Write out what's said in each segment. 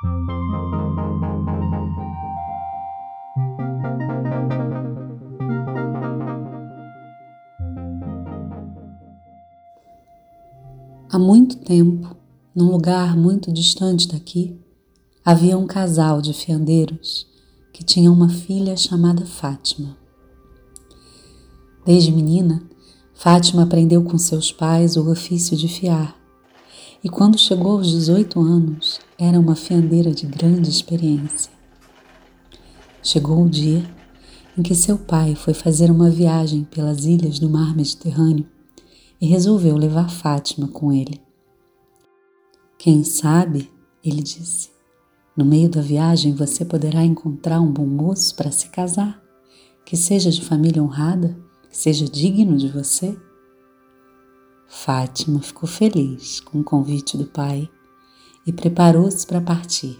Há muito tempo, num lugar muito distante daqui, havia um casal de fiandeiros que tinha uma filha chamada Fátima. Desde menina, Fátima aprendeu com seus pais o ofício de fiar e, quando chegou aos 18 anos, era uma fiandeira de grande experiência. Chegou o dia em que seu pai foi fazer uma viagem pelas ilhas do mar Mediterrâneo e resolveu levar Fátima com ele. Quem sabe, ele disse, no meio da viagem você poderá encontrar um bom moço para se casar, que seja de família honrada, que seja digno de você. Fátima ficou feliz com o convite do pai e preparou-se para partir.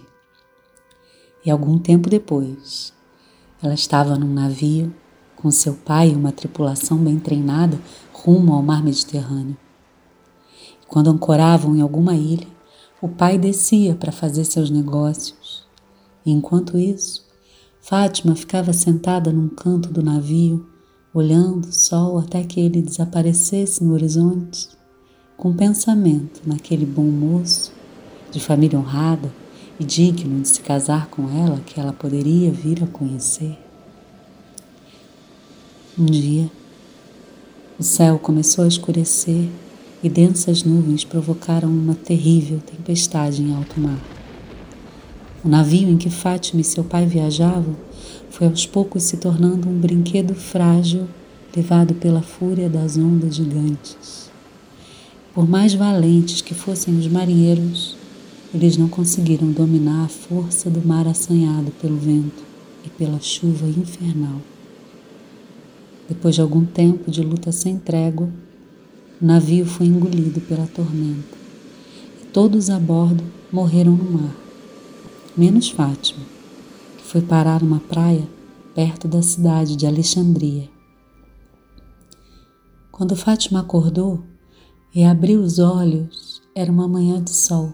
E algum tempo depois, ela estava num navio com seu pai e uma tripulação bem treinada rumo ao mar Mediterrâneo. Quando ancoravam em alguma ilha, o pai descia para fazer seus negócios. E enquanto isso, Fátima ficava sentada num canto do navio, olhando o sol até que ele desaparecesse no horizonte, com pensamento naquele bom moço, de família honrada e digno de se casar com ela que ela poderia vir a conhecer. Um dia, o céu começou a escurecer e densas nuvens provocaram uma terrível tempestade em alto mar. O navio em que Fátima e seu pai viajavam foi aos poucos se tornando um brinquedo frágil levado pela fúria das ondas gigantes. Por mais valentes que fossem os marinheiros, eles não conseguiram dominar a força do mar assanhado pelo vento e pela chuva infernal. Depois de algum tempo de luta sem trégua, o navio foi engolido pela tormenta e todos a bordo morreram no mar, menos Fátima, que foi parar numa praia perto da cidade de Alexandria. Quando Fátima acordou e abriu os olhos, era uma manhã de sol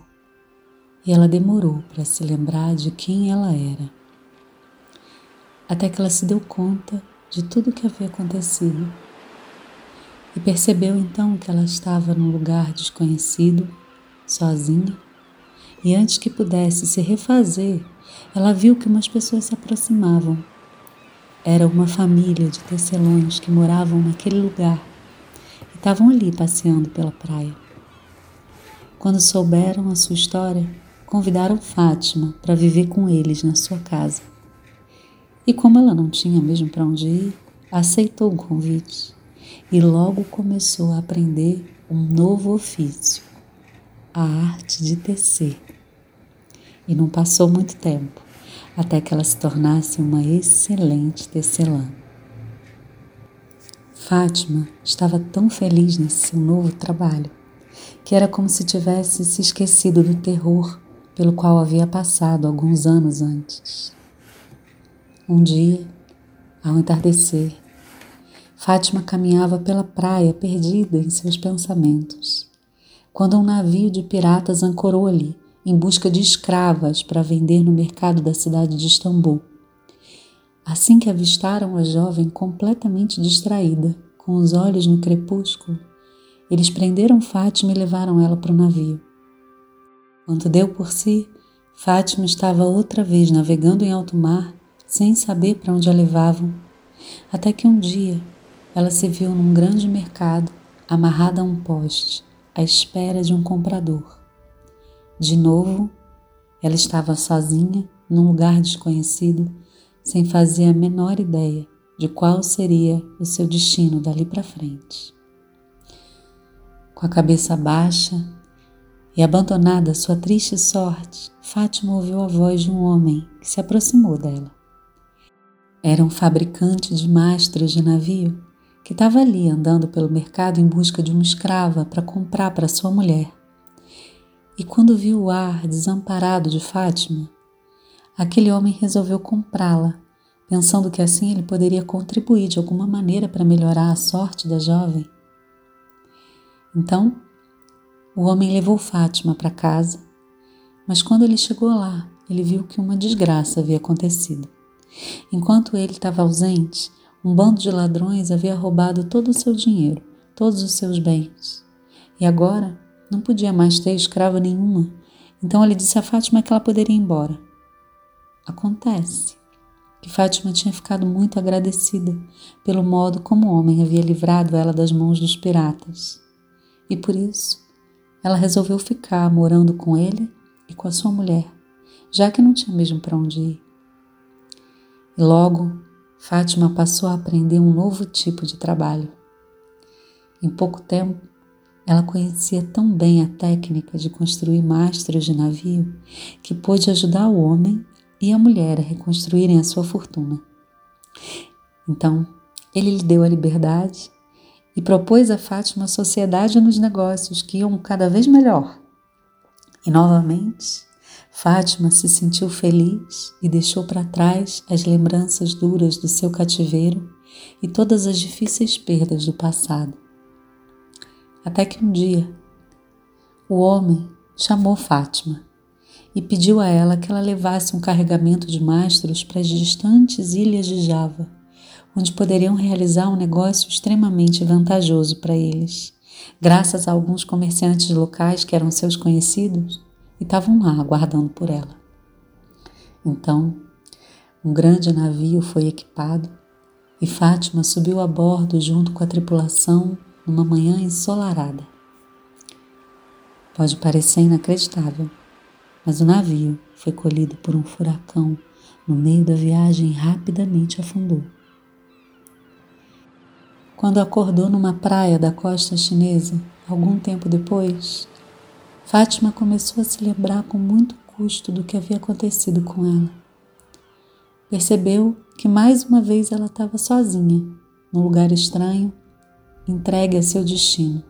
e ela demorou para se lembrar de quem ela era. Até que ela se deu conta de tudo o que havia acontecido e percebeu então que ela estava num lugar desconhecido, sozinha, e antes que pudesse se refazer, ela viu que umas pessoas se aproximavam. Era uma família de tecelões que moravam naquele lugar e estavam ali passeando pela praia. Quando souberam a sua história, convidaram Fátima para viver com eles na sua casa. E como ela não tinha mesmo para onde ir, aceitou o convite e logo começou a aprender um novo ofício, a arte de tecer. E não passou muito tempo até que ela se tornasse uma excelente tecelã. Fátima estava tão feliz nesse seu novo trabalho que era como se tivesse se esquecido do terror pelo qual havia passado alguns anos antes. Um dia, ao entardecer, Fátima caminhava pela praia perdida em seus pensamentos, quando um navio de piratas ancorou ali em busca de escravas para vender no mercado da cidade de Istambul. Assim que avistaram a jovem completamente distraída, com os olhos no crepúsculo, eles prenderam Fátima e levaram ela para o navio. Quando deu por si, Fátima estava outra vez navegando em alto mar, sem saber para onde a levavam, até que um dia ela se viu num grande mercado, amarrada a um poste, à espera de um comprador. De novo, ela estava sozinha, num lugar desconhecido, sem fazer a menor ideia de qual seria o seu destino dali para frente. Com a cabeça baixa, e abandonada à sua triste sorte, Fátima ouviu a voz de um homem que se aproximou dela. Era um fabricante de mastros de navio que estava ali andando pelo mercado em busca de uma escrava para comprar para sua mulher. E quando viu o ar desamparado de Fátima, aquele homem resolveu comprá-la, pensando que assim ele poderia contribuir de alguma maneira para melhorar a sorte da jovem. Então, o homem levou Fátima para casa, mas quando ele chegou lá, ele viu que uma desgraça havia acontecido. Enquanto ele estava ausente, um bando de ladrões havia roubado todo o seu dinheiro, todos os seus bens. E agora não podia mais ter escrava nenhuma. Então ele disse a Fátima que ela poderia ir embora. Acontece que Fátima tinha ficado muito agradecida pelo modo como o homem havia livrado ela das mãos dos piratas. E por isso ela resolveu ficar morando com ele e com a sua mulher, já que não tinha mesmo para onde ir. E logo Fátima passou a aprender um novo tipo de trabalho. Em pouco tempo, ela conhecia tão bem a técnica de construir mastros de navio que pôde ajudar o homem e a mulher a reconstruírem a sua fortuna. Então, ele lhe deu a liberdade e propôs a Fátima sociedade nos negócios que iam cada vez melhor. E novamente, Fátima se sentiu feliz e deixou para trás as lembranças duras do seu cativeiro e todas as difíceis perdas do passado. Até que um dia, o homem chamou Fátima e pediu a ela que ela levasse um carregamento de mastros para as distantes ilhas de Java, onde poderiam realizar um negócio extremamente vantajoso para eles, graças a alguns comerciantes locais que eram seus conhecidos e estavam lá aguardando por ela. Então, um grande navio foi equipado e Fátima subiu a bordo junto com a tripulação numa manhã ensolarada. Pode parecer inacreditável, mas o navio foi colhido por um furacão no meio da viagem e rapidamente afundou. Quando acordou numa praia da costa chinesa, algum tempo depois, Fátima começou a se lembrar com muito custo do que havia acontecido com ela. Percebeu que mais uma vez ela estava sozinha, num lugar estranho entregue a seu destino.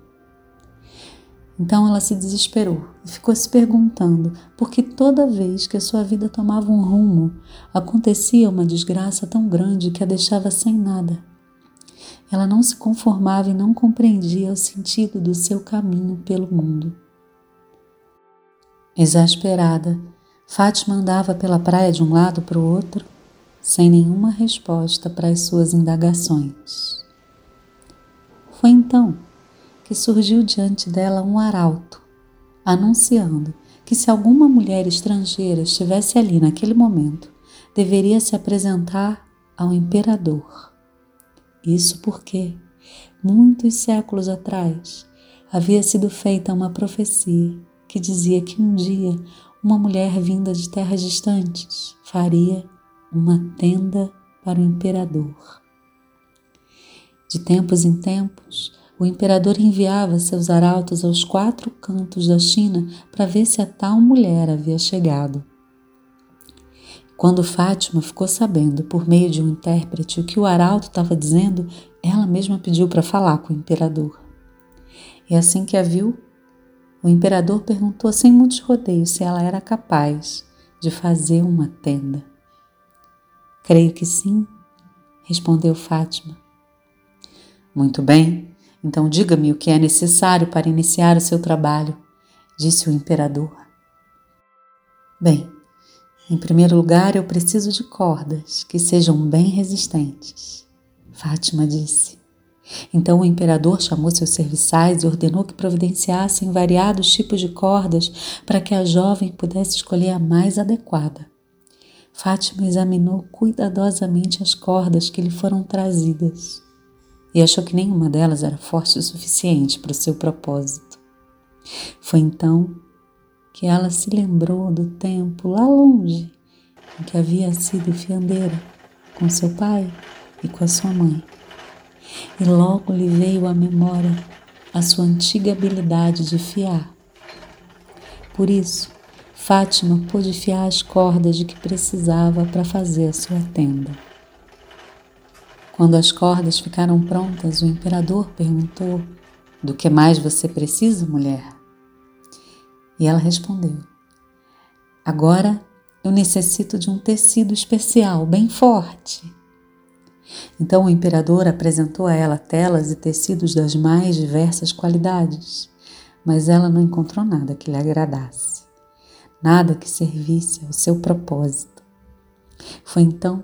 Então ela se desesperou e ficou se perguntando por que toda vez que a sua vida tomava um rumo, acontecia uma desgraça tão grande que a deixava sem nada. Ela não se conformava e não compreendia o sentido do seu caminho pelo mundo. Exasperada, Fátima andava pela praia de um lado para o outro, sem nenhuma resposta para as suas indagações. Foi então que surgiu diante dela um arauto, anunciando que se alguma mulher estrangeira estivesse ali naquele momento, deveria se apresentar ao imperador. Isso porque, muitos séculos atrás, havia sido feita uma profecia que dizia que um dia uma mulher vinda de terras distantes faria uma tenda para o imperador. De tempos em tempos, o imperador enviava seus arautos aos quatro cantos da China para ver se a tal mulher havia chegado. Quando Fátima ficou sabendo, por meio de um intérprete, o que o arauto estava dizendo, ela mesma pediu para falar com o imperador. E assim que a viu, o imperador perguntou sem muitos rodeios se ela era capaz de fazer uma tenda. Creio que sim, respondeu Fátima. Muito bem, então diga-me o que é necessário para iniciar o seu trabalho, disse o imperador. Bem, em primeiro lugar eu preciso de cordas que sejam bem resistentes, Fátima disse. Então o imperador chamou seus serviçais e ordenou que providenciassem variados tipos de cordas para que a jovem pudesse escolher a mais adequada. Fátima examinou cuidadosamente as cordas que lhe foram trazidas e achou que nenhuma delas era forte o suficiente para o seu propósito. Foi então que ela se lembrou do tempo lá longe em que havia sido fiandeira com seu pai e com a sua mãe. E logo lhe veio à memória a sua antiga habilidade de fiar. Por isso, Fátima pôde fiar as cordas de que precisava para fazer a sua tenda. Quando as cordas ficaram prontas, o imperador perguntou: Do que mais você precisa, mulher? E ela respondeu: Agora eu necessito de um tecido especial, bem forte. Então o imperador apresentou a ela telas e tecidos das mais diversas qualidades, mas ela não encontrou nada que lhe agradasse. nada que servisse ao seu propósito. Foi então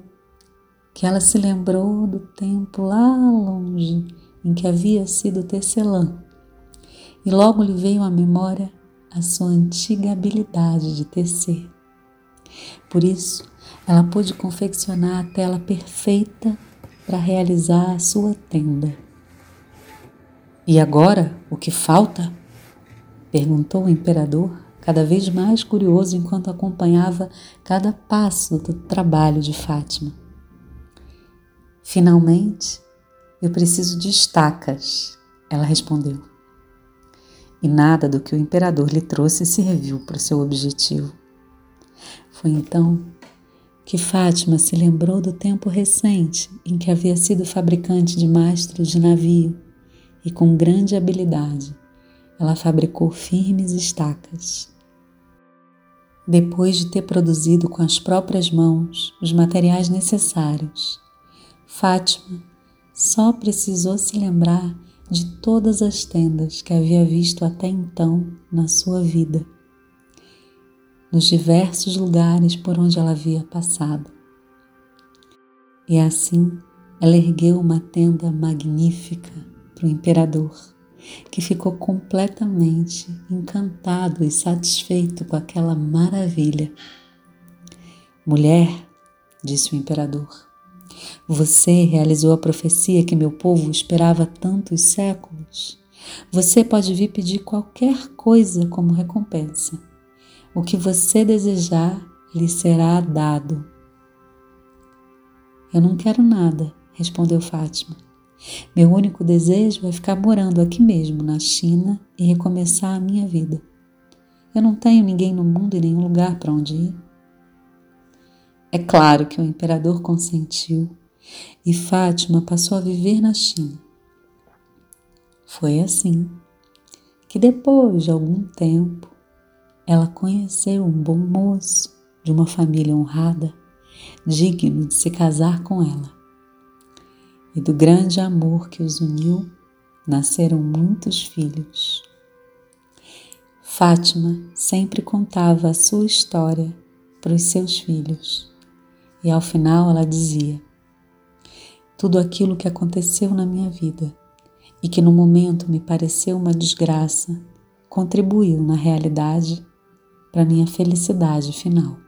que ela se lembrou do tempo lá longe em que havia sido tecelã, e logo lhe veio à memória a sua antiga habilidade de tecer. Por isso, ela pôde confeccionar a tela perfeita para realizar a sua tenda. E agora, o que falta? perguntou o imperador, cada vez mais curioso enquanto acompanhava cada passo do trabalho de Fátima. Finalmente, eu preciso de estacas, ela respondeu. E nada do que o imperador lhe trouxe serviu para o seu objetivo. Foi então que Fátima se lembrou do tempo recente em que havia sido fabricante de mastros de navio e, com grande habilidade, ela fabricou firmes estacas. Depois de ter produzido com as próprias mãos os materiais necessários, Fátima só precisou se lembrar de todas as tendas que havia visto até então na sua vida nos diversos lugares por onde ela havia passado. E assim ela ergueu uma tenda magnífica para o imperador, que ficou completamente encantado e satisfeito com aquela maravilha. Mulher, disse o imperador, você realizou a profecia que meu povo esperava tantos séculos. Você pode vir pedir qualquer coisa como recompensa. O que você desejar lhe será dado. Eu não quero nada, respondeu Fátima. Meu único desejo é ficar morando aqui mesmo, na China, e recomeçar a minha vida. Eu não tenho ninguém no mundo e nenhum lugar para onde ir. É claro que o imperador consentiu e Fátima passou a viver na China. Foi assim que, depois de algum tempo, ela conheceu um bom moço de uma família honrada, digno de se casar com ela. E do grande amor que os uniu, nasceram muitos filhos. Fátima sempre contava a sua história para os seus filhos e ao final ela dizia: Tudo aquilo que aconteceu na minha vida e que no momento me pareceu uma desgraça contribuiu na realidade para minha felicidade final.